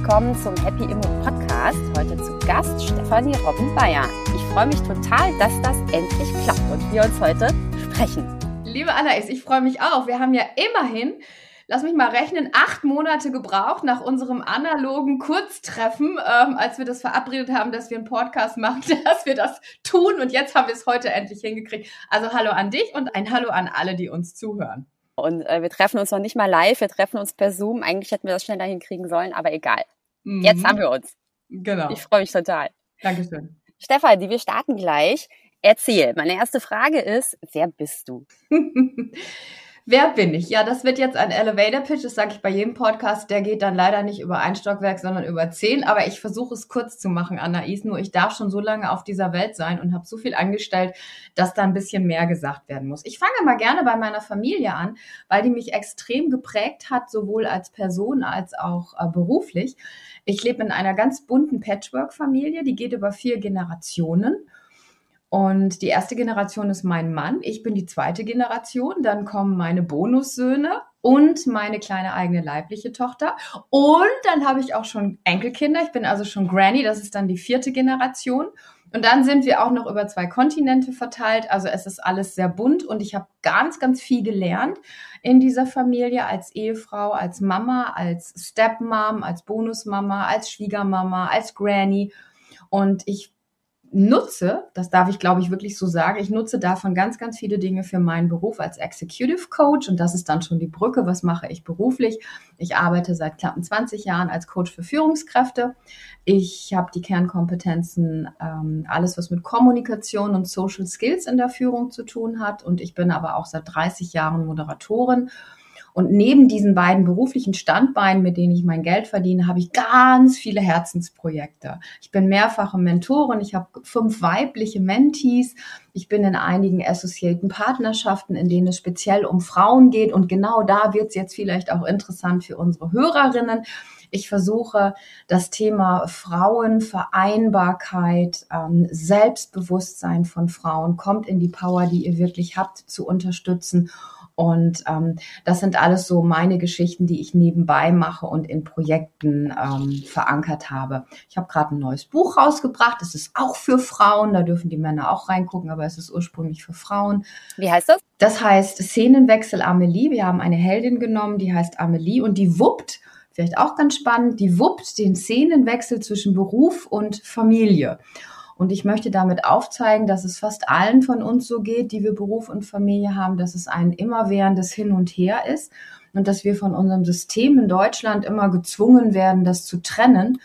willkommen zum Happy Immo Podcast. Heute zu Gast Stefanie Robben Bayer. Ich freue mich total, dass das endlich klappt und wir uns heute sprechen. Liebe Anais, ich freue mich auch. Wir haben ja immerhin, lass mich mal rechnen, acht Monate gebraucht nach unserem analogen Kurztreffen, ähm, als wir das verabredet haben, dass wir einen Podcast machen, dass wir das tun. Und jetzt haben wir es heute endlich hingekriegt. Also hallo an dich und ein Hallo an alle, die uns zuhören. Und äh, wir treffen uns noch nicht mal live, wir treffen uns per Zoom. Eigentlich hätten wir das schneller hinkriegen sollen, aber egal. Mhm. Jetzt haben wir uns. Genau. Ich freue mich total. Dankeschön. Stefanie, wir starten gleich. Erzähl. Meine erste Frage ist, wer bist du? Wer bin ich? Ja, das wird jetzt ein Elevator Pitch, das sage ich bei jedem Podcast. Der geht dann leider nicht über ein Stockwerk, sondern über zehn. Aber ich versuche es kurz zu machen, Anais. Nur ich darf schon so lange auf dieser Welt sein und habe so viel angestellt, dass da ein bisschen mehr gesagt werden muss. Ich fange mal gerne bei meiner Familie an, weil die mich extrem geprägt hat, sowohl als Person als auch äh, beruflich. Ich lebe in einer ganz bunten Patchwork-Familie, die geht über vier Generationen. Und die erste Generation ist mein Mann. Ich bin die zweite Generation. Dann kommen meine Bonussöhne und meine kleine eigene leibliche Tochter. Und dann habe ich auch schon Enkelkinder. Ich bin also schon Granny. Das ist dann die vierte Generation. Und dann sind wir auch noch über zwei Kontinente verteilt. Also es ist alles sehr bunt und ich habe ganz, ganz viel gelernt in dieser Familie als Ehefrau, als Mama, als Stepmom, als Bonusmama, als Schwiegermama, als Granny. Und ich nutze, das darf ich glaube ich wirklich so sagen, ich nutze davon ganz, ganz viele Dinge für meinen Beruf als Executive Coach und das ist dann schon die Brücke, was mache ich beruflich. Ich arbeite seit knappen 20 Jahren als Coach für Führungskräfte. Ich habe die Kernkompetenzen, ähm, alles was mit Kommunikation und Social Skills in der Führung zu tun hat und ich bin aber auch seit 30 Jahren Moderatorin und neben diesen beiden beruflichen Standbeinen, mit denen ich mein Geld verdiene, habe ich ganz viele Herzensprojekte. Ich bin mehrfache Mentorin, ich habe fünf weibliche Mentees, ich bin in einigen associaten Partnerschaften, in denen es speziell um Frauen geht. Und genau da wird es jetzt vielleicht auch interessant für unsere Hörerinnen. Ich versuche das Thema Frauenvereinbarkeit, ähm, Selbstbewusstsein von Frauen, kommt in die Power, die ihr wirklich habt, zu unterstützen und ähm, das sind alles so meine Geschichten, die ich nebenbei mache und in Projekten ähm, verankert habe. Ich habe gerade ein neues Buch rausgebracht. Das ist auch für Frauen. Da dürfen die Männer auch reingucken, aber es ist ursprünglich für Frauen. Wie heißt das? Das heißt Szenenwechsel Amelie. Wir haben eine Heldin genommen, die heißt Amelie und die wuppt, vielleicht auch ganz spannend, die wuppt den Szenenwechsel zwischen Beruf und Familie. Und ich möchte damit aufzeigen, dass es fast allen von uns so geht, die wir Beruf und Familie haben, dass es ein immerwährendes Hin und Her ist und dass wir von unserem System in Deutschland immer gezwungen werden, das zu trennen.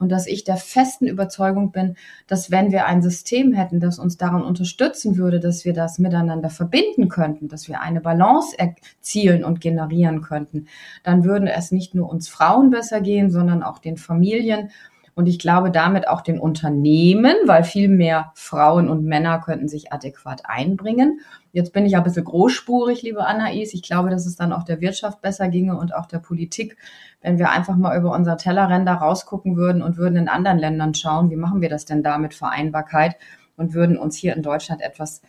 Und dass ich der festen Überzeugung bin, dass wenn wir ein System hätten, das uns daran unterstützen würde, dass wir das miteinander verbinden könnten, dass wir eine Balance erzielen und generieren könnten, dann würden es nicht nur uns Frauen besser gehen, sondern auch den Familien und ich glaube damit auch den Unternehmen, weil viel mehr Frauen und Männer könnten sich adäquat einbringen. Jetzt bin ich ein bisschen großspurig, liebe Anais. Ich glaube, dass es dann auch der Wirtschaft besser ginge und auch der Politik, wenn wir einfach mal über unsere Tellerränder rausgucken würden und würden in anderen Ländern schauen, wie machen wir das denn da mit Vereinbarkeit und würden uns hier in Deutschland etwas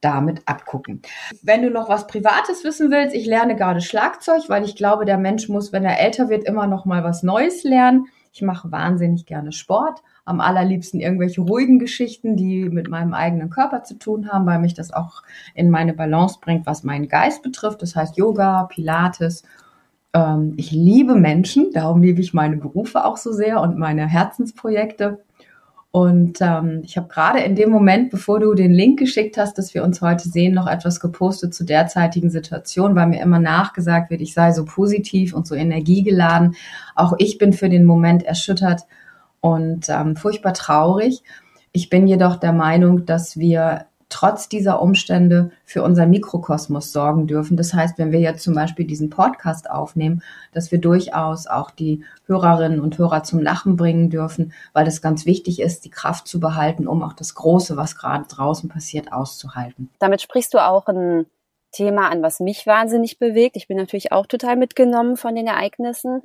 damit abgucken. Wenn du noch was Privates wissen willst, ich lerne gerade Schlagzeug, weil ich glaube, der Mensch muss, wenn er älter wird, immer noch mal was Neues lernen. Ich mache wahnsinnig gerne Sport, am allerliebsten irgendwelche ruhigen Geschichten, die mit meinem eigenen Körper zu tun haben, weil mich das auch in meine Balance bringt, was meinen Geist betrifft. Das heißt Yoga, Pilates. Ähm, ich liebe Menschen, darum liebe ich meine Berufe auch so sehr und meine Herzensprojekte. Und ähm, ich habe gerade in dem Moment, bevor du den Link geschickt hast, dass wir uns heute sehen, noch etwas gepostet zu derzeitigen Situation, weil mir immer nachgesagt wird, ich sei so positiv und so energiegeladen. Auch ich bin für den Moment erschüttert und ähm, furchtbar traurig. Ich bin jedoch der Meinung, dass wir trotz dieser Umstände für unseren Mikrokosmos sorgen dürfen. Das heißt, wenn wir jetzt zum Beispiel diesen Podcast aufnehmen, dass wir durchaus auch die Hörerinnen und Hörer zum Lachen bringen dürfen, weil es ganz wichtig ist, die Kraft zu behalten, um auch das Große, was gerade draußen passiert, auszuhalten. Damit sprichst du auch ein Thema an, was mich wahnsinnig bewegt. Ich bin natürlich auch total mitgenommen von den Ereignissen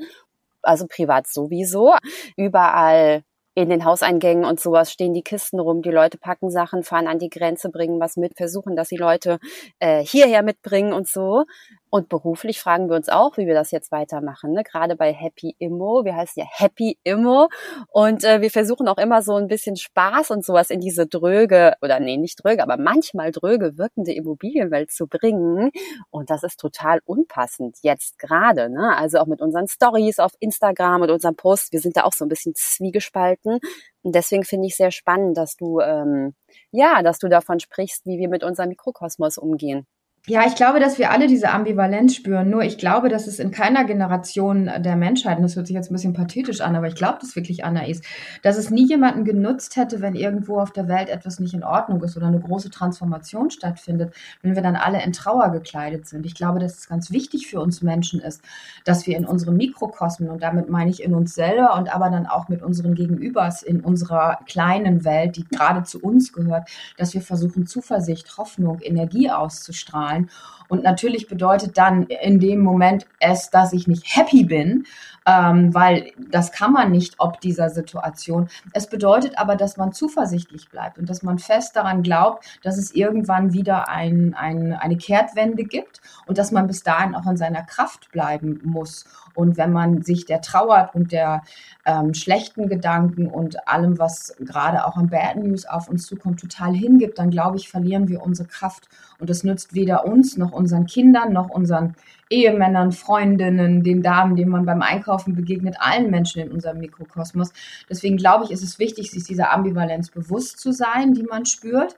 also privat sowieso. Überall in den Hauseingängen und sowas stehen die Kisten rum, die Leute packen Sachen, fahren an die Grenze, bringen was mit, versuchen, dass die Leute äh, hierher mitbringen und so. Und beruflich fragen wir uns auch, wie wir das jetzt weitermachen. Ne? Gerade bei Happy Immo. Wir heißen ja Happy Immo. Und äh, wir versuchen auch immer so ein bisschen Spaß und sowas in diese dröge, oder nee, nicht dröge, aber manchmal dröge wirkende Immobilienwelt zu bringen. Und das ist total unpassend jetzt gerade. Ne? Also auch mit unseren Stories auf Instagram und unseren Posts. Wir sind da auch so ein bisschen zwiegespalten. Und deswegen finde ich sehr spannend, dass du, ähm, ja, dass du davon sprichst, wie wir mit unserem Mikrokosmos umgehen. Ja, ich glaube, dass wir alle diese Ambivalenz spüren. Nur ich glaube, dass es in keiner Generation der Menschheit, und das hört sich jetzt ein bisschen pathetisch an, aber ich glaube das wirklich, Anna, ist, dass es nie jemanden genutzt hätte, wenn irgendwo auf der Welt etwas nicht in Ordnung ist oder eine große Transformation stattfindet, wenn wir dann alle in Trauer gekleidet sind. Ich glaube, dass es ganz wichtig für uns Menschen ist, dass wir in unseren Mikrokosmen, und damit meine ich in uns selber und aber dann auch mit unseren Gegenübers in unserer kleinen Welt, die gerade zu uns gehört, dass wir versuchen, Zuversicht, Hoffnung, Energie auszustrahlen zahlen. Und natürlich bedeutet dann in dem Moment es, dass ich nicht happy bin, ähm, weil das kann man nicht ob dieser Situation. Es bedeutet aber, dass man zuversichtlich bleibt und dass man fest daran glaubt, dass es irgendwann wieder ein, ein, eine Kehrtwende gibt und dass man bis dahin auch in seiner Kraft bleiben muss. Und wenn man sich der Trauer und der ähm, schlechten Gedanken und allem, was gerade auch an Bad News auf uns zukommt, total hingibt, dann glaube ich, verlieren wir unsere Kraft. Und das nützt weder uns noch unseren Kindern noch unseren Ehemännern, Freundinnen, den Damen, denen man beim Einkaufen begegnet, allen Menschen in unserem Mikrokosmos. Deswegen glaube ich, ist es wichtig, sich dieser Ambivalenz bewusst zu sein, die man spürt.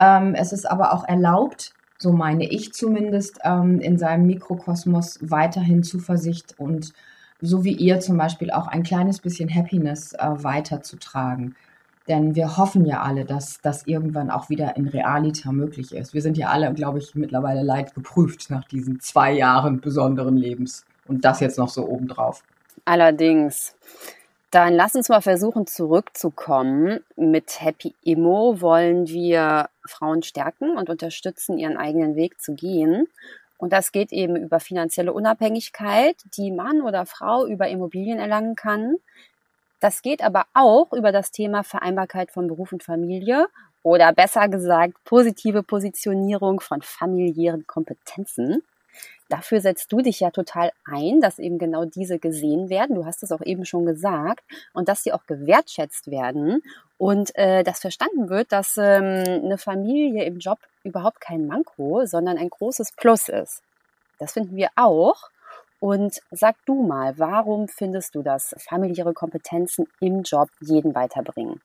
Ähm, es ist aber auch erlaubt, so meine ich zumindest, ähm, in seinem Mikrokosmos weiterhin Zuversicht und so wie ihr zum Beispiel auch ein kleines bisschen Happiness äh, weiterzutragen. Denn wir hoffen ja alle, dass das irgendwann auch wieder in Realita möglich ist. Wir sind ja alle, glaube ich, mittlerweile leid geprüft nach diesen zwei Jahren besonderen Lebens. Und das jetzt noch so obendrauf. Allerdings. Dann lass uns mal versuchen, zurückzukommen. Mit Happy Immo wollen wir Frauen stärken und unterstützen, ihren eigenen Weg zu gehen. Und das geht eben über finanzielle Unabhängigkeit, die Mann oder Frau über Immobilien erlangen kann. Das geht aber auch über das Thema Vereinbarkeit von Beruf und Familie oder besser gesagt positive Positionierung von familiären Kompetenzen. Dafür setzt du dich ja total ein, dass eben genau diese gesehen werden. Du hast es auch eben schon gesagt und dass sie auch gewertschätzt werden und äh, dass verstanden wird, dass ähm, eine Familie im Job überhaupt kein Manko, sondern ein großes Plus ist. Das finden wir auch. Und sag du mal, warum findest du, dass familiäre Kompetenzen im Job jeden weiterbringen?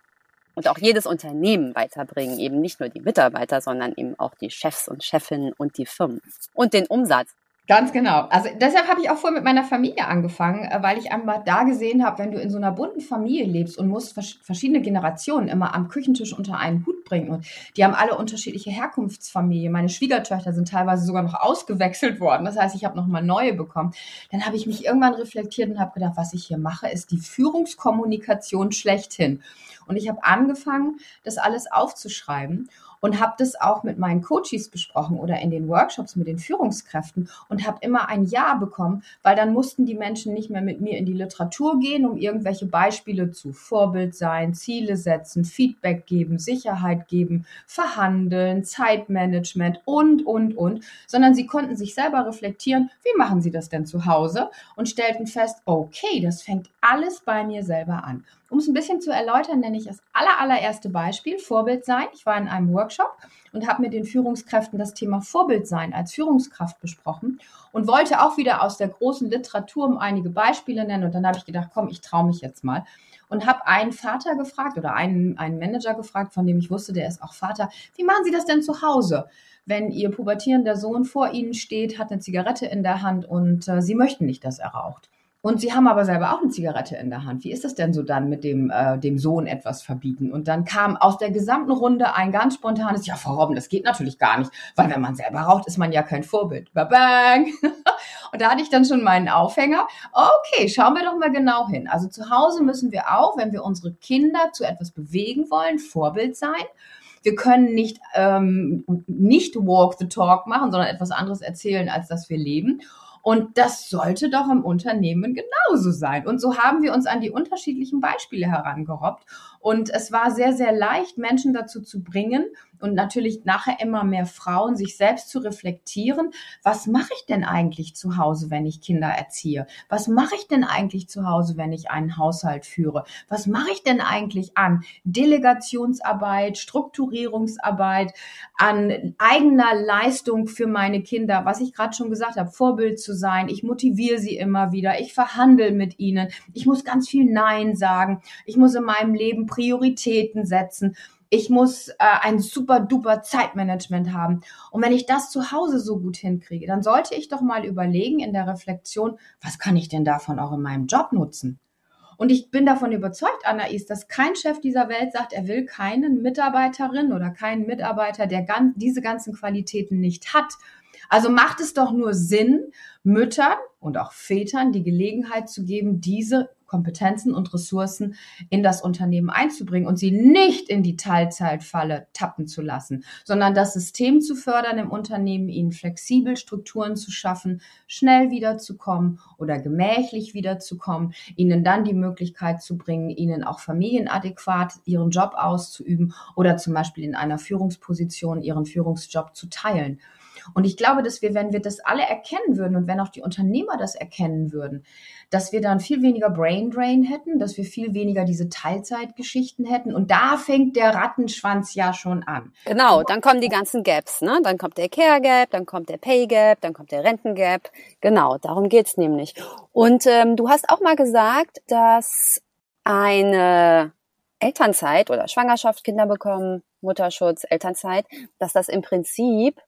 Und auch jedes Unternehmen weiterbringen, eben nicht nur die Mitarbeiter, sondern eben auch die Chefs und Chefinnen und die Firmen und den Umsatz. Ganz genau. Also deshalb habe ich auch vorher mit meiner Familie angefangen, äh, weil ich einmal da gesehen habe, wenn du in so einer bunten Familie lebst und musst verschiedene Generationen immer am Küchentisch unter einen Hut bringen und die haben alle unterschiedliche Herkunftsfamilien. Meine Schwiegertöchter sind teilweise sogar noch ausgewechselt worden. Das heißt, ich habe noch mal neue bekommen. Dann habe ich mich irgendwann reflektiert und habe gedacht, was ich hier mache, ist die Führungskommunikation schlechthin. Und ich habe angefangen, das alles aufzuschreiben und habe das auch mit meinen Coaches besprochen oder in den Workshops mit den Führungskräften und habe immer ein Ja bekommen, weil dann mussten die Menschen nicht mehr mit mir in die Literatur gehen, um irgendwelche Beispiele zu Vorbild sein, Ziele setzen, Feedback geben, Sicherheit geben, verhandeln, Zeitmanagement und, und, und, sondern sie konnten sich selber reflektieren, wie machen sie das denn zu Hause und stellten fest, okay, das fängt alles bei mir selber an. Um es ein bisschen zu erläutern, nenne ich das aller, allererste Beispiel Vorbild sein. Ich war in einem Workshop und habe mit den Führungskräften das Thema Vorbild sein als Führungskraft besprochen und wollte auch wieder aus der großen Literatur um einige Beispiele nennen. Und dann habe ich gedacht, komm, ich traue mich jetzt mal und habe einen Vater gefragt oder einen, einen Manager gefragt, von dem ich wusste, der ist auch Vater, wie machen Sie das denn zu Hause? Wenn Ihr pubertierender Sohn vor Ihnen steht, hat eine Zigarette in der Hand und äh, Sie möchten nicht, dass er raucht. Und sie haben aber selber auch eine Zigarette in der Hand. Wie ist das denn so dann mit dem, äh, dem Sohn etwas verbieten? Und dann kam aus der gesamten Runde ein ganz spontanes, ja, Frau Robben, das geht natürlich gar nicht, weil wenn man selber raucht, ist man ja kein Vorbild. Babang! Und da hatte ich dann schon meinen Aufhänger. Okay, schauen wir doch mal genau hin. Also zu Hause müssen wir auch, wenn wir unsere Kinder zu etwas bewegen wollen, Vorbild sein. Wir können nicht, ähm, nicht walk the talk machen, sondern etwas anderes erzählen, als dass wir leben. Und das sollte doch im Unternehmen genauso sein. Und so haben wir uns an die unterschiedlichen Beispiele herangerobbt Und es war sehr, sehr leicht, Menschen dazu zu bringen, und natürlich nachher immer mehr Frauen, sich selbst zu reflektieren, was mache ich denn eigentlich zu Hause, wenn ich Kinder erziehe? Was mache ich denn eigentlich zu Hause, wenn ich einen Haushalt führe? Was mache ich denn eigentlich an Delegationsarbeit, Strukturierungsarbeit, an eigener Leistung für meine Kinder, was ich gerade schon gesagt habe, Vorbild zu sein. Ich motiviere sie immer wieder. Ich verhandle mit ihnen. Ich muss ganz viel Nein sagen. Ich muss in meinem Leben Prioritäten setzen ich muss äh, ein super duper Zeitmanagement haben. Und wenn ich das zu Hause so gut hinkriege, dann sollte ich doch mal überlegen in der Reflexion, was kann ich denn davon auch in meinem Job nutzen? Und ich bin davon überzeugt, Anais, dass kein Chef dieser Welt sagt, er will keinen Mitarbeiterin oder keinen Mitarbeiter, der ganz, diese ganzen Qualitäten nicht hat. Also macht es doch nur Sinn, Müttern und auch Vätern die Gelegenheit zu geben, diese Kompetenzen und Ressourcen in das Unternehmen einzubringen und sie nicht in die Teilzeitfalle tappen zu lassen, sondern das System zu fördern im Unternehmen, ihnen flexibel Strukturen zu schaffen, schnell wiederzukommen oder gemächlich wiederzukommen, ihnen dann die Möglichkeit zu bringen, ihnen auch familienadäquat ihren Job auszuüben oder zum Beispiel in einer Führungsposition ihren Führungsjob zu teilen. Und ich glaube, dass wir, wenn wir das alle erkennen würden und wenn auch die Unternehmer das erkennen würden, dass wir dann viel weniger Brain Drain hätten, dass wir viel weniger diese Teilzeitgeschichten hätten. Und da fängt der Rattenschwanz ja schon an. Genau, dann kommen die ganzen Gaps, ne? Dann kommt der Care Gap, dann kommt der Pay Gap, dann kommt der Renten Gap. Genau, darum geht's nämlich. Und ähm, du hast auch mal gesagt, dass eine Elternzeit oder Schwangerschaft, Kinder bekommen, Mutterschutz, Elternzeit, dass das im Prinzip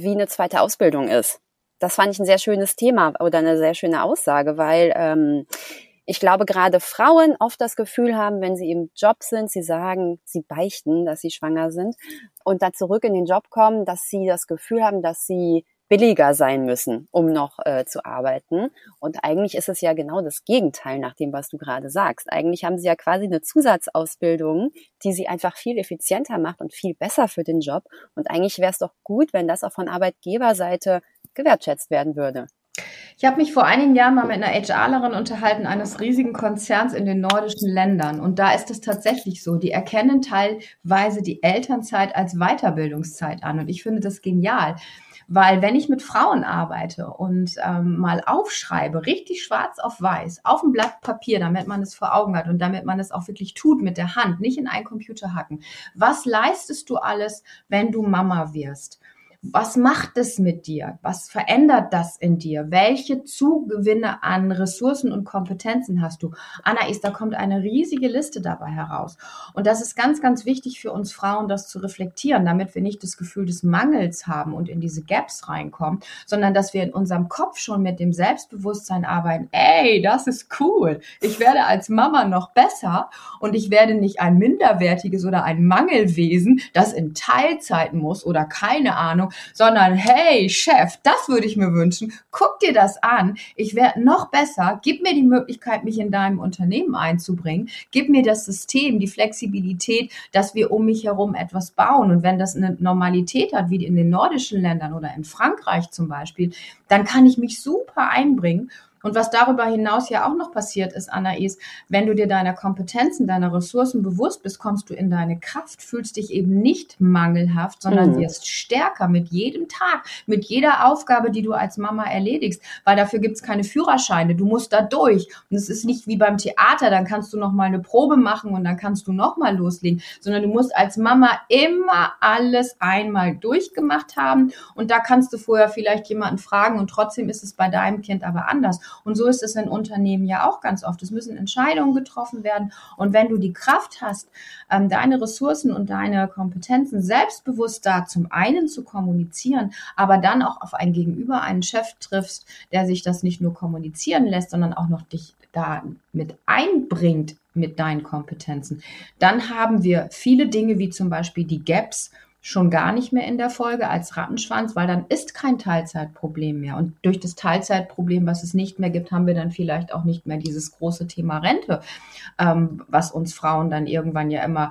wie eine zweite Ausbildung ist. Das fand ich ein sehr schönes Thema oder eine sehr schöne Aussage, weil ähm, ich glaube, gerade Frauen oft das Gefühl haben, wenn sie im Job sind, sie sagen, sie beichten, dass sie schwanger sind und dann zurück in den Job kommen, dass sie das Gefühl haben, dass sie billiger sein müssen, um noch äh, zu arbeiten. Und eigentlich ist es ja genau das Gegenteil nach dem, was du gerade sagst. Eigentlich haben sie ja quasi eine Zusatzausbildung, die sie einfach viel effizienter macht und viel besser für den Job. Und eigentlich wäre es doch gut, wenn das auch von Arbeitgeberseite gewertschätzt werden würde. Ich habe mich vor einigen Jahren mal mit einer HRlerin unterhalten eines riesigen Konzerns in den nordischen Ländern. Und da ist es tatsächlich so. Die erkennen teilweise die Elternzeit als Weiterbildungszeit an. Und ich finde das genial. Weil wenn ich mit Frauen arbeite und ähm, mal aufschreibe, richtig schwarz auf weiß, auf ein Blatt Papier, damit man es vor Augen hat und damit man es auch wirklich tut mit der Hand, nicht in einen Computer hacken. Was leistest du alles, wenn du Mama wirst? Was macht es mit dir? Was verändert das in dir? Welche Zugewinne an Ressourcen und Kompetenzen hast du? Anais, da kommt eine riesige Liste dabei heraus. Und das ist ganz, ganz wichtig für uns Frauen, das zu reflektieren, damit wir nicht das Gefühl des Mangels haben und in diese Gaps reinkommen, sondern dass wir in unserem Kopf schon mit dem Selbstbewusstsein arbeiten. Ey, das ist cool. Ich werde als Mama noch besser und ich werde nicht ein minderwertiges oder ein Mangelwesen, das in Teilzeiten muss oder keine Ahnung, sondern hey Chef, das würde ich mir wünschen. Guck dir das an. Ich werde noch besser. Gib mir die Möglichkeit, mich in deinem Unternehmen einzubringen. Gib mir das System, die Flexibilität, dass wir um mich herum etwas bauen. Und wenn das eine Normalität hat, wie in den nordischen Ländern oder in Frankreich zum Beispiel, dann kann ich mich super einbringen und was darüber hinaus ja auch noch passiert ist, Anais, wenn du dir deiner Kompetenzen, deiner Ressourcen bewusst bist, kommst du in deine Kraft, fühlst dich eben nicht mangelhaft, sondern mhm. wirst stärker mit jedem Tag, mit jeder Aufgabe, die du als Mama erledigst, weil dafür gibt's keine Führerscheine. Du musst da durch. Und es ist nicht wie beim Theater, dann kannst du noch mal eine Probe machen und dann kannst du noch mal loslegen, sondern du musst als Mama immer alles einmal durchgemacht haben und da kannst du vorher vielleicht jemanden fragen und trotzdem ist es bei deinem Kind aber anders. Und so ist es in Unternehmen ja auch ganz oft. Es müssen Entscheidungen getroffen werden. Und wenn du die Kraft hast, ähm, deine Ressourcen und deine Kompetenzen selbstbewusst da zum einen zu kommunizieren, aber dann auch auf ein Gegenüber, einen Chef triffst, der sich das nicht nur kommunizieren lässt, sondern auch noch dich da mit einbringt mit deinen Kompetenzen, dann haben wir viele Dinge wie zum Beispiel die Gaps, schon gar nicht mehr in der Folge als Rattenschwanz, weil dann ist kein Teilzeitproblem mehr. Und durch das Teilzeitproblem, was es nicht mehr gibt, haben wir dann vielleicht auch nicht mehr dieses große Thema Rente, ähm, was uns Frauen dann irgendwann ja immer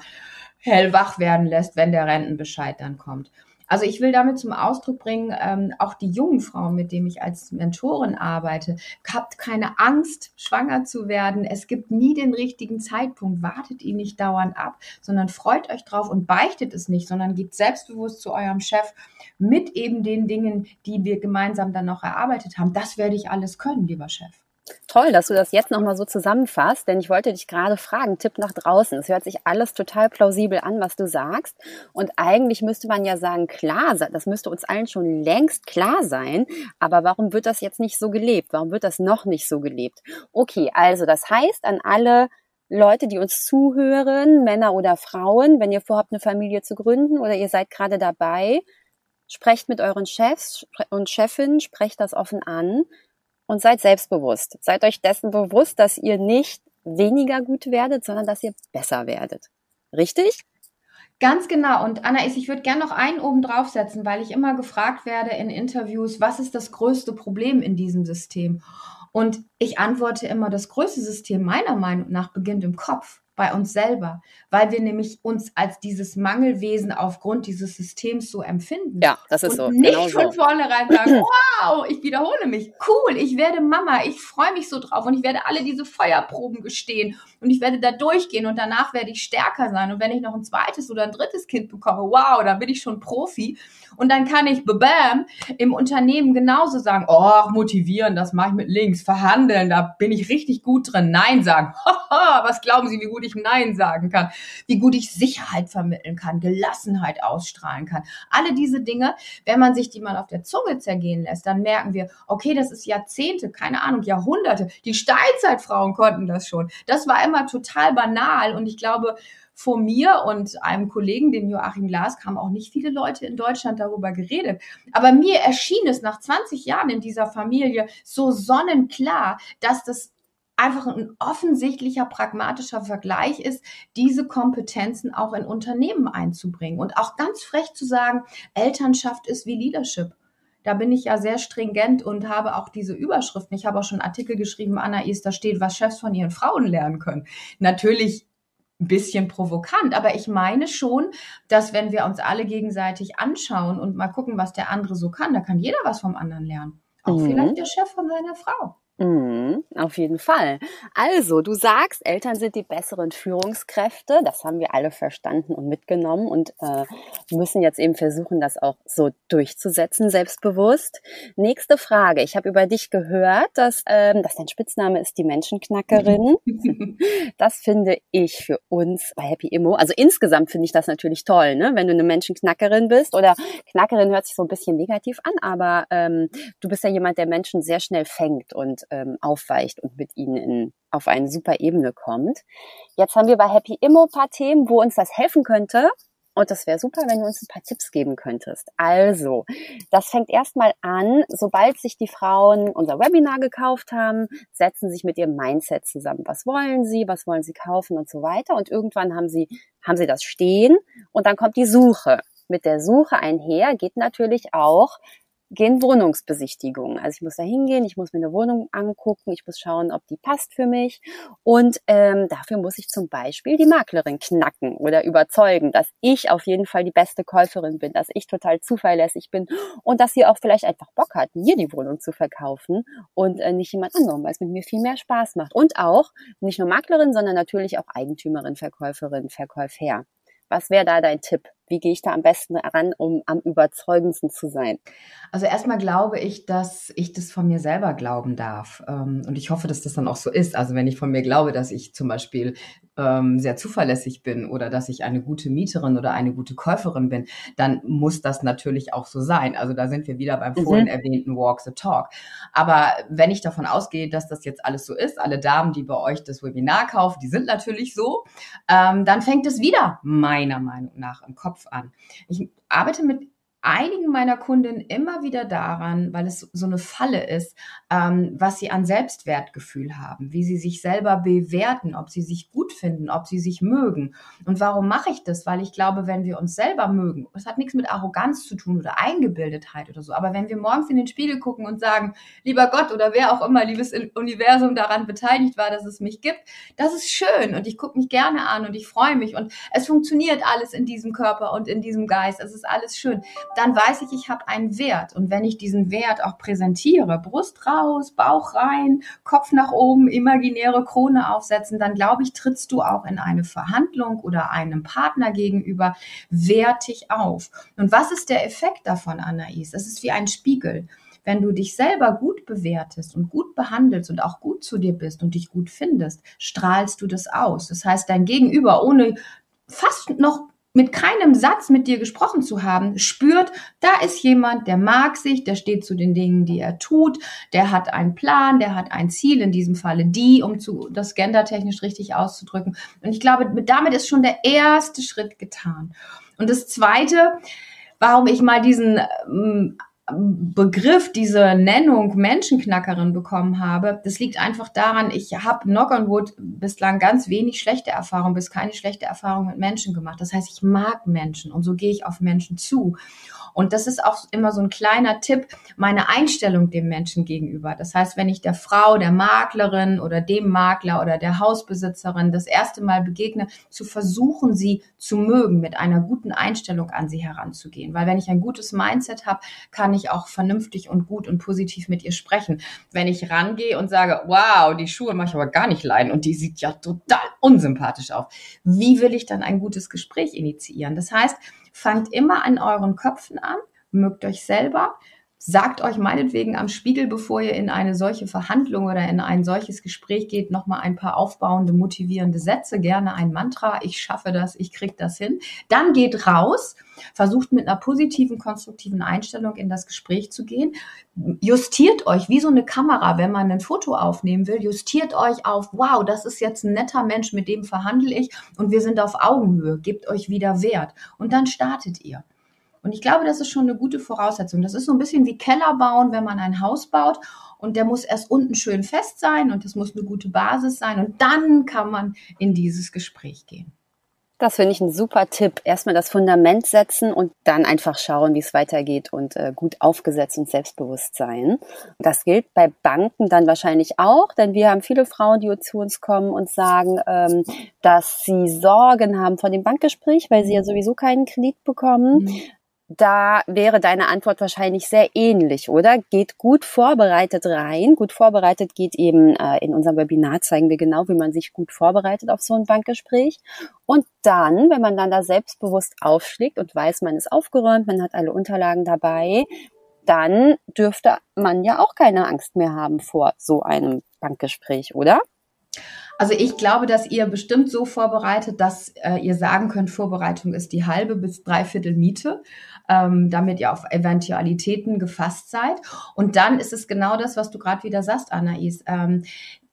hellwach werden lässt, wenn der Rentenbescheid dann kommt. Also ich will damit zum Ausdruck bringen, ähm, auch die jungen Frauen, mit denen ich als Mentorin arbeite, habt keine Angst, schwanger zu werden. Es gibt nie den richtigen Zeitpunkt. Wartet ihn nicht dauernd ab, sondern freut euch drauf und beichtet es nicht, sondern geht selbstbewusst zu eurem Chef mit eben den Dingen, die wir gemeinsam dann noch erarbeitet haben. Das werde ich alles können, lieber Chef. Toll, dass du das jetzt nochmal so zusammenfasst, denn ich wollte dich gerade fragen, Tipp nach draußen. Es hört sich alles total plausibel an, was du sagst. Und eigentlich müsste man ja sagen, klar, das müsste uns allen schon längst klar sein. Aber warum wird das jetzt nicht so gelebt? Warum wird das noch nicht so gelebt? Okay, also das heißt an alle Leute, die uns zuhören, Männer oder Frauen, wenn ihr vorhabt, eine Familie zu gründen oder ihr seid gerade dabei, sprecht mit euren Chefs und Chefinnen, sprecht das offen an und seid selbstbewusst. Seid euch dessen bewusst, dass ihr nicht weniger gut werdet, sondern dass ihr besser werdet. Richtig? Ganz genau. Und Anna, ich würde gerne noch einen oben draufsetzen, weil ich immer gefragt werde in Interviews, was ist das größte Problem in diesem System? Und ich antworte immer, das größte System meiner Meinung nach beginnt im Kopf bei uns selber, weil wir nämlich uns als dieses Mangelwesen aufgrund dieses Systems so empfinden. Ja, das ist und so. Nicht genau von so. vornherein sagen, wow, ich wiederhole mich, cool, ich werde Mama, ich freue mich so drauf und ich werde alle diese Feuerproben gestehen und ich werde da durchgehen und danach werde ich stärker sein und wenn ich noch ein zweites oder ein drittes Kind bekomme, wow, dann bin ich schon Profi und dann kann ich, bam, im Unternehmen genauso sagen, oh, motivieren, das mache ich mit links, verhandeln, da bin ich richtig gut drin, nein sagen, was glauben Sie, wie gut ich Nein sagen kann, wie gut ich Sicherheit vermitteln kann, Gelassenheit ausstrahlen kann. Alle diese Dinge, wenn man sich die mal auf der Zunge zergehen lässt, dann merken wir, okay, das ist Jahrzehnte, keine Ahnung, Jahrhunderte. Die Steinzeitfrauen konnten das schon. Das war immer total banal und ich glaube, vor mir und einem Kollegen, den Joachim Glas, haben auch nicht viele Leute in Deutschland darüber geredet. Aber mir erschien es nach 20 Jahren in dieser Familie so sonnenklar, dass das einfach ein offensichtlicher pragmatischer Vergleich ist, diese Kompetenzen auch in Unternehmen einzubringen und auch ganz frech zu sagen, Elternschaft ist wie Leadership. Da bin ich ja sehr stringent und habe auch diese Überschriften. Ich habe auch schon Artikel geschrieben, Anais, da steht, was Chefs von ihren Frauen lernen können. Natürlich ein bisschen provokant, aber ich meine schon, dass wenn wir uns alle gegenseitig anschauen und mal gucken, was der andere so kann, da kann jeder was vom anderen lernen. Auch mhm. vielleicht der Chef von seiner Frau. Mhm, auf jeden Fall. Also, du sagst, Eltern sind die besseren Führungskräfte. Das haben wir alle verstanden und mitgenommen und äh, müssen jetzt eben versuchen, das auch so durchzusetzen, selbstbewusst. Nächste Frage. Ich habe über dich gehört, dass, ähm, dass dein Spitzname ist die Menschenknackerin. das finde ich für uns bei Happy Immo. Also insgesamt finde ich das natürlich toll, ne? wenn du eine Menschenknackerin bist. Oder Knackerin hört sich so ein bisschen negativ an, aber ähm, du bist ja jemand, der Menschen sehr schnell fängt und ähm, aufweicht und mit ihnen in, auf eine super Ebene kommt. Jetzt haben wir bei Happy Immo paar Themen, wo uns das helfen könnte. Und das wäre super, wenn du uns ein paar Tipps geben könntest. Also, das fängt erstmal an, sobald sich die Frauen unser Webinar gekauft haben, setzen sich mit ihrem Mindset zusammen. Was wollen sie? Was wollen sie kaufen und so weiter? Und irgendwann haben sie, haben sie das stehen und dann kommt die Suche. Mit der Suche einher geht natürlich auch gehen Wohnungsbesichtigungen. Also ich muss da hingehen, ich muss mir eine Wohnung angucken, ich muss schauen, ob die passt für mich. Und ähm, dafür muss ich zum Beispiel die Maklerin knacken oder überzeugen, dass ich auf jeden Fall die beste Käuferin bin, dass ich total zuverlässig bin und dass sie auch vielleicht einfach Bock hat, mir die Wohnung zu verkaufen und äh, nicht jemand anderem, weil es mit mir viel mehr Spaß macht. Und auch nicht nur Maklerin, sondern natürlich auch Eigentümerin, Verkäuferin, Verkäufer. Was wäre da dein Tipp? Wie gehe ich da am besten ran, um am überzeugendsten zu sein? Also erstmal glaube ich, dass ich das von mir selber glauben darf. Ähm, und ich hoffe, dass das dann auch so ist. Also wenn ich von mir glaube, dass ich zum Beispiel ähm, sehr zuverlässig bin oder dass ich eine gute Mieterin oder eine gute Käuferin bin, dann muss das natürlich auch so sein. Also da sind wir wieder beim mhm. vorhin erwähnten Walk the Talk. Aber wenn ich davon ausgehe, dass das jetzt alles so ist, alle Damen, die bei euch das Webinar kaufen, die sind natürlich so, ähm, dann fängt es wieder meiner Meinung nach im Kopf an. Ich arbeite mit einigen meiner Kundinnen immer wieder daran, weil es so eine Falle ist, ähm, was sie an Selbstwertgefühl haben, wie sie sich selber bewerten, ob sie sich gut finden, ob sie sich mögen. Und warum mache ich das? Weil ich glaube, wenn wir uns selber mögen, das hat nichts mit Arroganz zu tun oder Eingebildetheit oder so, aber wenn wir morgens in den Spiegel gucken und sagen, lieber Gott oder wer auch immer, liebes Universum daran beteiligt war, dass es mich gibt, das ist schön und ich gucke mich gerne an und ich freue mich und es funktioniert alles in diesem Körper und in diesem Geist, es ist alles schön dann weiß ich, ich habe einen Wert. Und wenn ich diesen Wert auch präsentiere, Brust raus, Bauch rein, Kopf nach oben, imaginäre Krone aufsetzen, dann glaube ich, trittst du auch in eine Verhandlung oder einem Partner gegenüber wertig auf. Und was ist der Effekt davon, Anais? Es ist wie ein Spiegel. Wenn du dich selber gut bewertest und gut behandelst und auch gut zu dir bist und dich gut findest, strahlst du das aus. Das heißt, dein Gegenüber, ohne fast noch mit keinem Satz mit dir gesprochen zu haben, spürt, da ist jemand, der mag sich, der steht zu den Dingen, die er tut, der hat einen Plan, der hat ein Ziel, in diesem Falle die, um zu, das gendertechnisch richtig auszudrücken. Und ich glaube, damit ist schon der erste Schritt getan. Und das zweite, warum ich mal diesen ähm, Begriff, diese Nennung Menschenknackerin bekommen habe, das liegt einfach daran, ich habe Knock on Wood bislang ganz wenig schlechte Erfahrungen, bis keine schlechte Erfahrung mit Menschen gemacht. Das heißt, ich mag Menschen und so gehe ich auf Menschen zu. Und das ist auch immer so ein kleiner Tipp, meine Einstellung dem Menschen gegenüber. Das heißt, wenn ich der Frau, der Maklerin oder dem Makler oder der Hausbesitzerin das erste Mal begegne, zu versuchen, sie zu mögen, mit einer guten Einstellung an sie heranzugehen. Weil wenn ich ein gutes Mindset habe, kann ich auch vernünftig und gut und positiv mit ihr sprechen. Wenn ich rangehe und sage, wow, die Schuhe mache ich aber gar nicht leiden und die sieht ja total unsympathisch auf. Wie will ich dann ein gutes Gespräch initiieren? Das heißt, Fangt immer an euren Köpfen an, mögt euch selber, sagt euch meinetwegen am Spiegel, bevor ihr in eine solche Verhandlung oder in ein solches Gespräch geht, nochmal ein paar aufbauende, motivierende Sätze, gerne ein Mantra, ich schaffe das, ich krieg das hin. Dann geht raus, versucht mit einer positiven, konstruktiven Einstellung in das Gespräch zu gehen. Justiert euch wie so eine Kamera, wenn man ein Foto aufnehmen will, justiert euch auf, wow, das ist jetzt ein netter Mensch, mit dem verhandle ich und wir sind auf Augenhöhe, gebt euch wieder Wert und dann startet ihr. Und ich glaube, das ist schon eine gute Voraussetzung. Das ist so ein bisschen wie Keller bauen, wenn man ein Haus baut. Und der muss erst unten schön fest sein und es muss eine gute Basis sein. Und dann kann man in dieses Gespräch gehen. Das finde ich ein super Tipp. Erstmal das Fundament setzen und dann einfach schauen, wie es weitergeht und äh, gut aufgesetzt und selbstbewusst sein. Das gilt bei Banken dann wahrscheinlich auch, denn wir haben viele Frauen, die zu uns kommen und sagen, ähm, dass sie Sorgen haben vor dem Bankgespräch, weil sie ja sowieso keinen Kredit bekommen. Mhm da wäre deine Antwort wahrscheinlich sehr ähnlich, oder? Geht gut vorbereitet rein. Gut vorbereitet geht eben, äh, in unserem Webinar zeigen wir genau, wie man sich gut vorbereitet auf so ein Bankgespräch. Und dann, wenn man dann da selbstbewusst aufschlägt und weiß, man ist aufgeräumt, man hat alle Unterlagen dabei, dann dürfte man ja auch keine Angst mehr haben vor so einem Bankgespräch, oder? Also ich glaube, dass ihr bestimmt so vorbereitet, dass äh, ihr sagen könnt, Vorbereitung ist die halbe bis dreiviertel Miete, ähm, damit ihr auf Eventualitäten gefasst seid. Und dann ist es genau das, was du gerade wieder sagst, Anais. Ähm,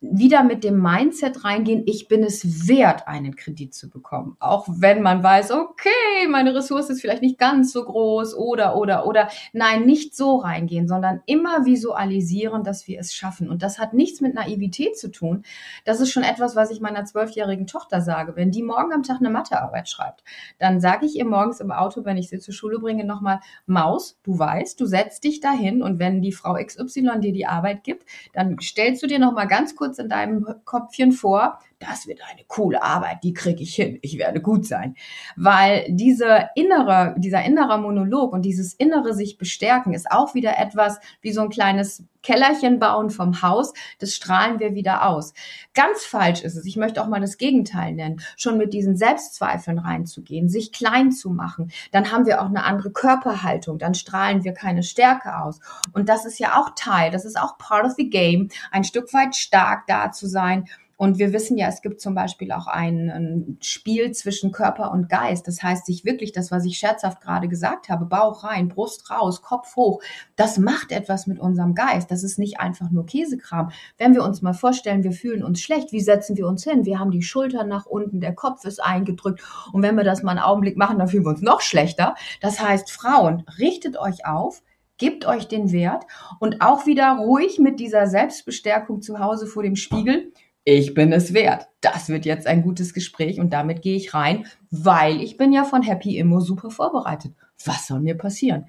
wieder mit dem Mindset reingehen, ich bin es wert, einen Kredit zu bekommen. Auch wenn man weiß, okay, meine Ressource ist vielleicht nicht ganz so groß oder, oder, oder. Nein, nicht so reingehen, sondern immer visualisieren, dass wir es schaffen. Und das hat nichts mit Naivität zu tun. Das ist schon etwas, was ich meiner zwölfjährigen Tochter sage. Wenn die morgen am Tag eine Mathearbeit schreibt, dann sage ich ihr morgens im Auto, wenn ich sie zur Schule bringe, nochmal, Maus, du weißt, du setzt dich dahin und wenn die Frau XY dir die Arbeit gibt, dann stellst du dir nochmal ganz kurz kurz in deinem Kopfchen vor, das wird eine coole Arbeit, die kriege ich hin, ich werde gut sein. Weil diese innere, dieser innere Monolog und dieses innere sich bestärken ist auch wieder etwas wie so ein kleines Kellerchen bauen vom Haus, das strahlen wir wieder aus. Ganz falsch ist es, ich möchte auch mal das Gegenteil nennen, schon mit diesen Selbstzweifeln reinzugehen, sich klein zu machen, dann haben wir auch eine andere Körperhaltung, dann strahlen wir keine Stärke aus. Und das ist ja auch Teil, das ist auch part of the game, ein Stück weit stark da zu sein und wir wissen ja, es gibt zum Beispiel auch ein, ein, Spiel zwischen Körper und Geist. Das heißt, sich wirklich das, was ich scherzhaft gerade gesagt habe, Bauch rein, Brust raus, Kopf hoch, das macht etwas mit unserem Geist. Das ist nicht einfach nur Käsekram. Wenn wir uns mal vorstellen, wir fühlen uns schlecht, wie setzen wir uns hin? Wir haben die Schultern nach unten, der Kopf ist eingedrückt. Und wenn wir das mal einen Augenblick machen, dann fühlen wir uns noch schlechter. Das heißt, Frauen, richtet euch auf, gebt euch den Wert und auch wieder ruhig mit dieser Selbstbestärkung zu Hause vor dem Spiegel ich bin es wert. Das wird jetzt ein gutes Gespräch und damit gehe ich rein, weil ich bin ja von Happy Immo super vorbereitet. Was soll mir passieren?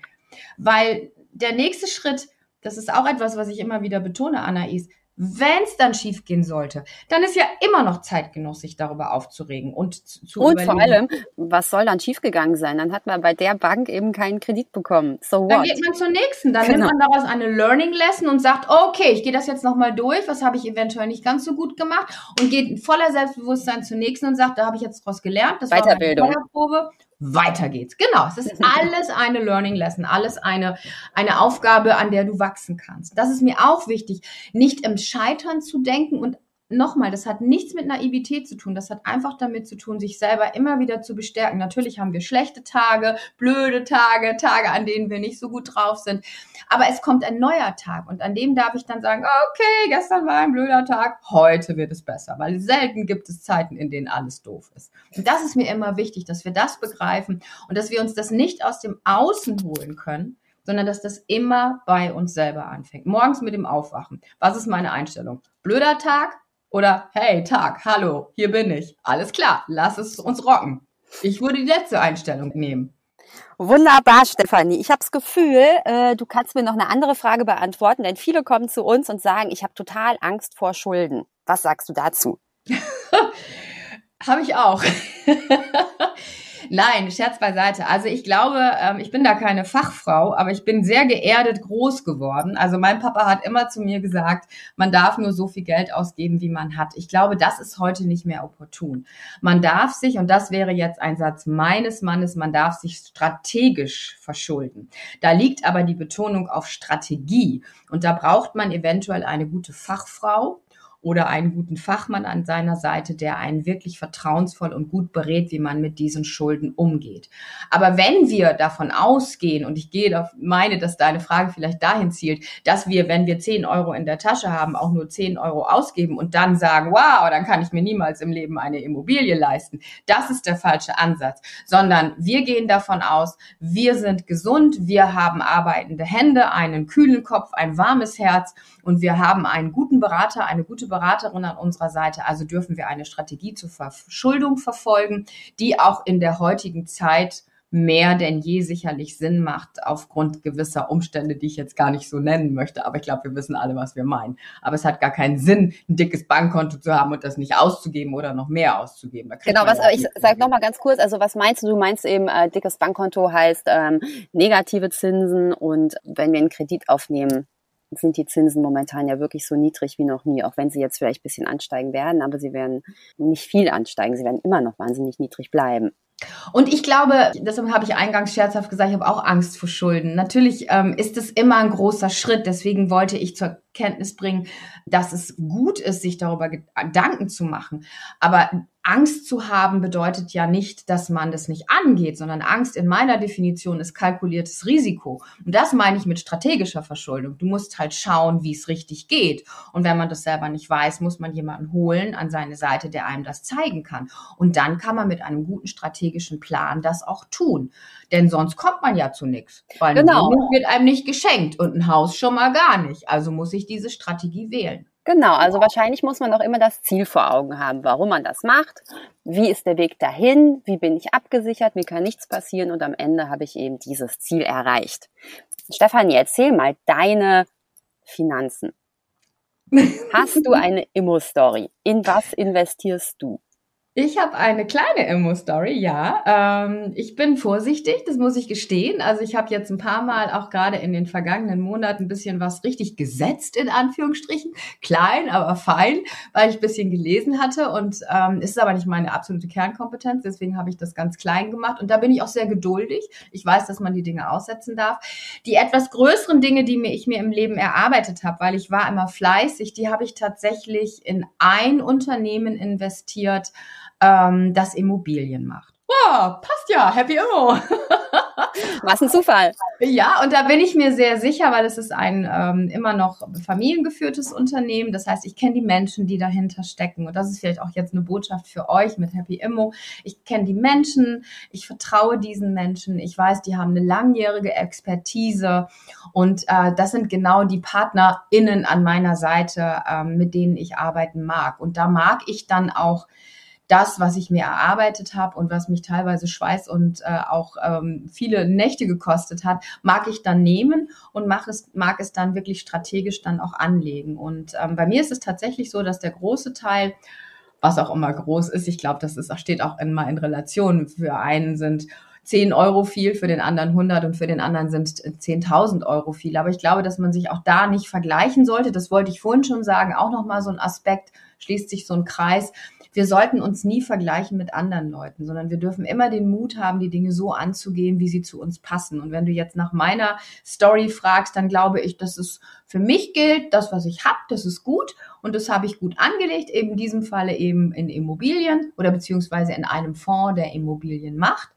Weil der nächste Schritt, das ist auch etwas, was ich immer wieder betone, Anais, wenn es dann schief gehen sollte, dann ist ja immer noch Zeit genug, sich darüber aufzuregen und zu Und vor allem, was soll dann schiefgegangen sein? Dann hat man bei der Bank eben keinen Kredit bekommen. So what? Dann geht man zur nächsten. Dann genau. nimmt man daraus eine Learning Lesson und sagt, okay, ich gehe das jetzt nochmal durch. Was habe ich eventuell nicht ganz so gut gemacht? Und geht voller Selbstbewusstsein zur nächsten und sagt, da habe ich jetzt daraus gelernt. Das Weiterbildung. war meine weiter geht's. Genau, es ist alles eine Learning Lesson, alles eine, eine Aufgabe, an der du wachsen kannst. Das ist mir auch wichtig, nicht im Scheitern zu denken und nochmal, das hat nichts mit Naivität zu tun. Das hat einfach damit zu tun, sich selber immer wieder zu bestärken. Natürlich haben wir schlechte Tage, blöde Tage, Tage, an denen wir nicht so gut drauf sind. Aber es kommt ein neuer Tag und an dem darf ich dann sagen, okay, gestern war ein blöder Tag, heute wird es besser, weil selten gibt es Zeiten, in denen alles doof ist. Und das ist mir immer wichtig, dass wir das begreifen und dass wir uns das nicht aus dem Außen holen können, sondern dass das immer bei uns selber anfängt. Morgens mit dem Aufwachen. Was ist meine Einstellung? Blöder Tag, oder hey, Tag, hallo, hier bin ich. Alles klar, lass es uns rocken. Ich würde die letzte Einstellung nehmen. Wunderbar, Stefanie. Ich habe das Gefühl, äh, du kannst mir noch eine andere Frage beantworten, denn viele kommen zu uns und sagen, ich habe total Angst vor Schulden. Was sagst du dazu? habe ich auch. Nein, Scherz beiseite. Also ich glaube, ähm, ich bin da keine Fachfrau, aber ich bin sehr geerdet groß geworden. Also mein Papa hat immer zu mir gesagt, man darf nur so viel Geld ausgeben, wie man hat. Ich glaube, das ist heute nicht mehr opportun. Man darf sich, und das wäre jetzt ein Satz meines Mannes, man darf sich strategisch verschulden. Da liegt aber die Betonung auf Strategie. Und da braucht man eventuell eine gute Fachfrau, oder einen guten Fachmann an seiner Seite, der einen wirklich vertrauensvoll und gut berät, wie man mit diesen Schulden umgeht. Aber wenn wir davon ausgehen, und ich gehe auf, meine, dass deine Frage vielleicht dahin zielt, dass wir, wenn wir 10 Euro in der Tasche haben, auch nur 10 Euro ausgeben und dann sagen, wow, dann kann ich mir niemals im Leben eine Immobilie leisten. Das ist der falsche Ansatz, sondern wir gehen davon aus, wir sind gesund, wir haben arbeitende Hände, einen kühlen Kopf, ein warmes Herz und wir haben einen guten Berater, eine gute Beraterin an unserer Seite. Also dürfen wir eine Strategie zur Verschuldung verfolgen, die auch in der heutigen Zeit mehr denn je sicherlich Sinn macht aufgrund gewisser Umstände, die ich jetzt gar nicht so nennen möchte. Aber ich glaube, wir wissen alle, was wir meinen. Aber es hat gar keinen Sinn, ein dickes Bankkonto zu haben und das nicht auszugeben oder noch mehr auszugeben. Genau, was ich sage nochmal ganz kurz, also was meinst du? Du meinst eben, äh, dickes Bankkonto heißt ähm, negative Zinsen und wenn wir einen Kredit aufnehmen, sind die Zinsen momentan ja wirklich so niedrig wie noch nie, auch wenn sie jetzt vielleicht ein bisschen ansteigen werden, aber sie werden nicht viel ansteigen, sie werden immer noch wahnsinnig niedrig bleiben. Und ich glaube, deshalb habe ich eingangs scherzhaft gesagt, ich habe auch Angst vor Schulden. Natürlich ähm, ist es immer ein großer Schritt. Deswegen wollte ich zur Kenntnis bringen, dass es gut ist, sich darüber Gedanken zu machen. Aber Angst zu haben bedeutet ja nicht, dass man das nicht angeht, sondern Angst in meiner Definition ist kalkuliertes Risiko. Und das meine ich mit strategischer Verschuldung. Du musst halt schauen, wie es richtig geht. Und wenn man das selber nicht weiß, muss man jemanden holen an seine Seite, der einem das zeigen kann. Und dann kann man mit einem guten strategischen Plan das auch tun. Denn sonst kommt man ja zu nichts. Weil genau. ein wird einem nicht geschenkt und ein Haus schon mal gar nicht. Also muss ich diese Strategie wählen. Genau, also wahrscheinlich muss man auch immer das Ziel vor Augen haben, warum man das macht, wie ist der Weg dahin, wie bin ich abgesichert, mir kann nichts passieren und am Ende habe ich eben dieses Ziel erreicht. Stefanie, erzähl mal deine Finanzen. Hast du eine Immo-Story? In was investierst du? Ich habe eine kleine Immo-Story, ja. Ähm, ich bin vorsichtig, das muss ich gestehen. Also ich habe jetzt ein paar Mal auch gerade in den vergangenen Monaten ein bisschen was richtig gesetzt, in Anführungsstrichen. Klein, aber fein, weil ich ein bisschen gelesen hatte. Und ähm, ist aber nicht meine absolute Kernkompetenz, deswegen habe ich das ganz klein gemacht. Und da bin ich auch sehr geduldig. Ich weiß, dass man die Dinge aussetzen darf. Die etwas größeren Dinge, die mir ich mir im Leben erarbeitet habe, weil ich war immer fleißig, die habe ich tatsächlich in ein Unternehmen investiert, ähm, das Immobilien macht. Wow, passt ja, happy Immo. Was ein Zufall. Ja, und da bin ich mir sehr sicher, weil es ist ein ähm, immer noch familiengeführtes Unternehmen. Das heißt, ich kenne die Menschen, die dahinter stecken. Und das ist vielleicht auch jetzt eine Botschaft für euch mit Happy Immo. Ich kenne die Menschen, ich vertraue diesen Menschen. Ich weiß, die haben eine langjährige Expertise. Und äh, das sind genau die PartnerInnen an meiner Seite, ähm, mit denen ich arbeiten mag. Und da mag ich dann auch das, was ich mir erarbeitet habe und was mich teilweise Schweiß und äh, auch ähm, viele Nächte gekostet hat, mag ich dann nehmen und mag es, mag es dann wirklich strategisch dann auch anlegen. Und ähm, bei mir ist es tatsächlich so, dass der große Teil was auch immer groß ist. Ich glaube, das ist, steht auch immer in Relation. Für einen sind 10 Euro viel, für den anderen 100 und für den anderen sind 10.000 Euro viel. Aber ich glaube, dass man sich auch da nicht vergleichen sollte. Das wollte ich vorhin schon sagen. Auch nochmal so ein Aspekt, schließt sich so ein Kreis. Wir sollten uns nie vergleichen mit anderen Leuten, sondern wir dürfen immer den Mut haben, die Dinge so anzugehen, wie sie zu uns passen. Und wenn du jetzt nach meiner Story fragst, dann glaube ich, dass es für mich gilt, das, was ich habe, das ist gut und das habe ich gut angelegt, eben in diesem Falle eben in Immobilien oder beziehungsweise in einem Fonds, der Immobilien macht.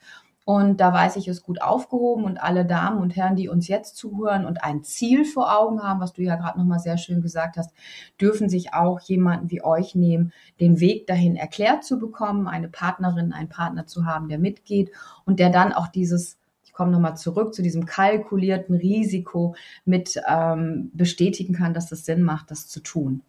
Und da weiß ich, es gut aufgehoben und alle Damen und Herren, die uns jetzt zuhören und ein Ziel vor Augen haben, was du ja gerade nochmal sehr schön gesagt hast, dürfen sich auch jemanden wie euch nehmen, den Weg dahin erklärt zu bekommen, eine Partnerin, einen Partner zu haben, der mitgeht und der dann auch dieses ich komme nochmal zurück zu diesem kalkulierten Risiko mit ähm, bestätigen kann, dass es Sinn macht, das zu tun.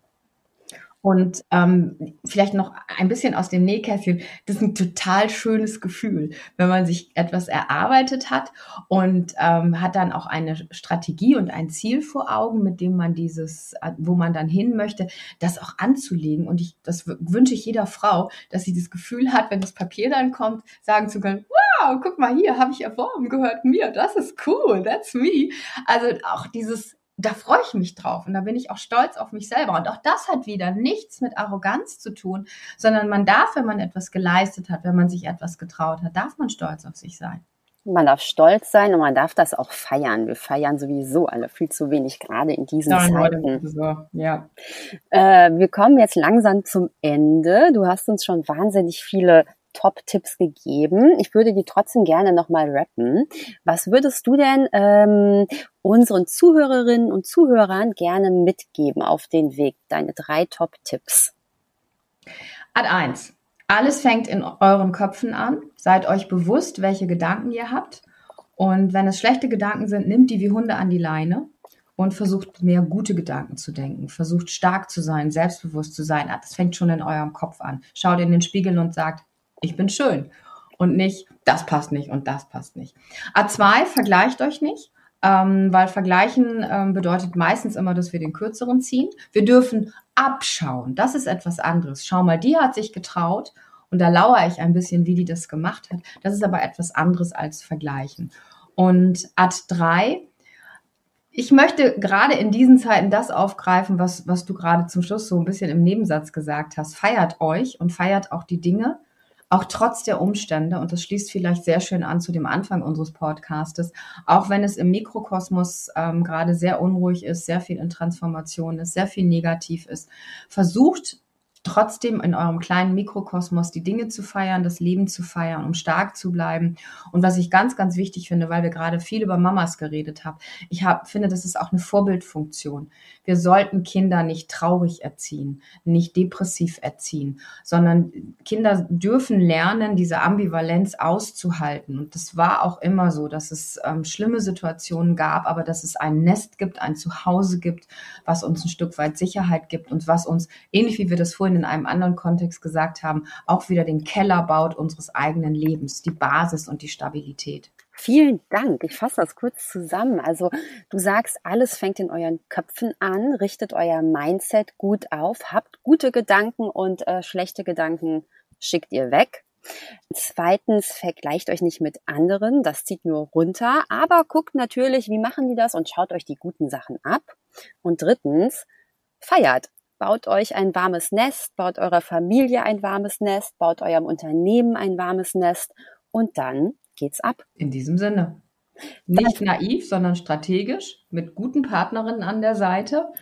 Und ähm, vielleicht noch ein bisschen aus dem Nähkästchen. Das ist ein total schönes Gefühl, wenn man sich etwas erarbeitet hat und ähm, hat dann auch eine Strategie und ein Ziel vor Augen, mit dem man dieses, äh, wo man dann hin möchte, das auch anzulegen. Und ich, das wünsche ich jeder Frau, dass sie das Gefühl hat, wenn das Papier dann kommt, sagen zu können, wow, guck mal hier, habe ich erworben, gehört mir, das ist cool, that's me. Also auch dieses da freue ich mich drauf und da bin ich auch stolz auf mich selber. Und auch das hat wieder nichts mit Arroganz zu tun, sondern man darf, wenn man etwas geleistet hat, wenn man sich etwas getraut hat, darf man stolz auf sich sein. Man darf stolz sein und man darf das auch feiern. Wir feiern sowieso alle viel zu wenig, gerade in diesen Nein, Zeiten. So, ja. Äh, wir kommen jetzt langsam zum Ende. Du hast uns schon wahnsinnig viele Top-Tipps gegeben. Ich würde die trotzdem gerne nochmal rappen. Was würdest du denn ähm, unseren Zuhörerinnen und Zuhörern gerne mitgeben auf den Weg? Deine drei Top-Tipps. Ad 1. Alles fängt in euren Köpfen an. Seid euch bewusst, welche Gedanken ihr habt. Und wenn es schlechte Gedanken sind, nimmt die wie Hunde an die Leine und versucht mehr gute Gedanken zu denken. Versucht stark zu sein, selbstbewusst zu sein. Das fängt schon in eurem Kopf an. Schaut in den Spiegel und sagt, ich bin schön. Und nicht, das passt nicht und das passt nicht. A2, vergleicht euch nicht. Ähm, weil vergleichen ähm, bedeutet meistens immer, dass wir den kürzeren ziehen. Wir dürfen abschauen. Das ist etwas anderes. Schau mal, die hat sich getraut und da lauere ich ein bisschen, wie die das gemacht hat. Das ist aber etwas anderes als vergleichen. Und Ad 3, ich möchte gerade in diesen Zeiten das aufgreifen, was, was du gerade zum Schluss so ein bisschen im Nebensatz gesagt hast. Feiert euch und feiert auch die Dinge, auch trotz der Umstände, und das schließt vielleicht sehr schön an zu dem Anfang unseres Podcastes, auch wenn es im Mikrokosmos ähm, gerade sehr unruhig ist, sehr viel in Transformation ist, sehr viel negativ ist, versucht trotzdem in eurem kleinen Mikrokosmos die Dinge zu feiern, das Leben zu feiern, um stark zu bleiben. Und was ich ganz, ganz wichtig finde, weil wir gerade viel über Mamas geredet haben, ich hab, finde, das ist auch eine Vorbildfunktion. Wir sollten Kinder nicht traurig erziehen, nicht depressiv erziehen, sondern Kinder dürfen lernen, diese Ambivalenz auszuhalten. Und das war auch immer so, dass es ähm, schlimme Situationen gab, aber dass es ein Nest gibt, ein Zuhause gibt, was uns ein Stück weit Sicherheit gibt und was uns, ähnlich wie wir das vorhin in einem anderen Kontext gesagt haben, auch wieder den Keller baut unseres eigenen Lebens, die Basis und die Stabilität. Vielen Dank. Ich fasse das kurz zusammen. Also du sagst, alles fängt in euren Köpfen an, richtet euer Mindset gut auf, habt gute Gedanken und äh, schlechte Gedanken schickt ihr weg. Zweitens, vergleicht euch nicht mit anderen, das zieht nur runter, aber guckt natürlich, wie machen die das und schaut euch die guten Sachen ab. Und drittens, feiert. Baut euch ein warmes Nest, baut eurer Familie ein warmes Nest, baut eurem Unternehmen ein warmes Nest und dann geht's ab. In diesem Sinne. Nicht naiv, sondern strategisch, mit guten Partnerinnen an der Seite,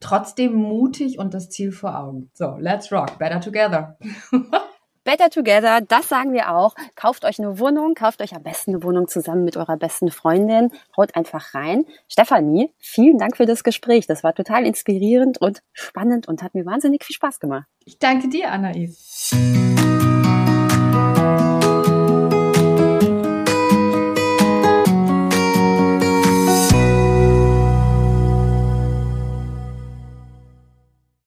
trotzdem mutig und das Ziel vor Augen. So, let's rock, better together. Better Together, das sagen wir auch. Kauft euch eine Wohnung, kauft euch am besten eine Wohnung zusammen mit eurer besten Freundin. Haut einfach rein. Stefanie, vielen Dank für das Gespräch. Das war total inspirierend und spannend und hat mir wahnsinnig viel Spaß gemacht. Ich danke dir, Anais.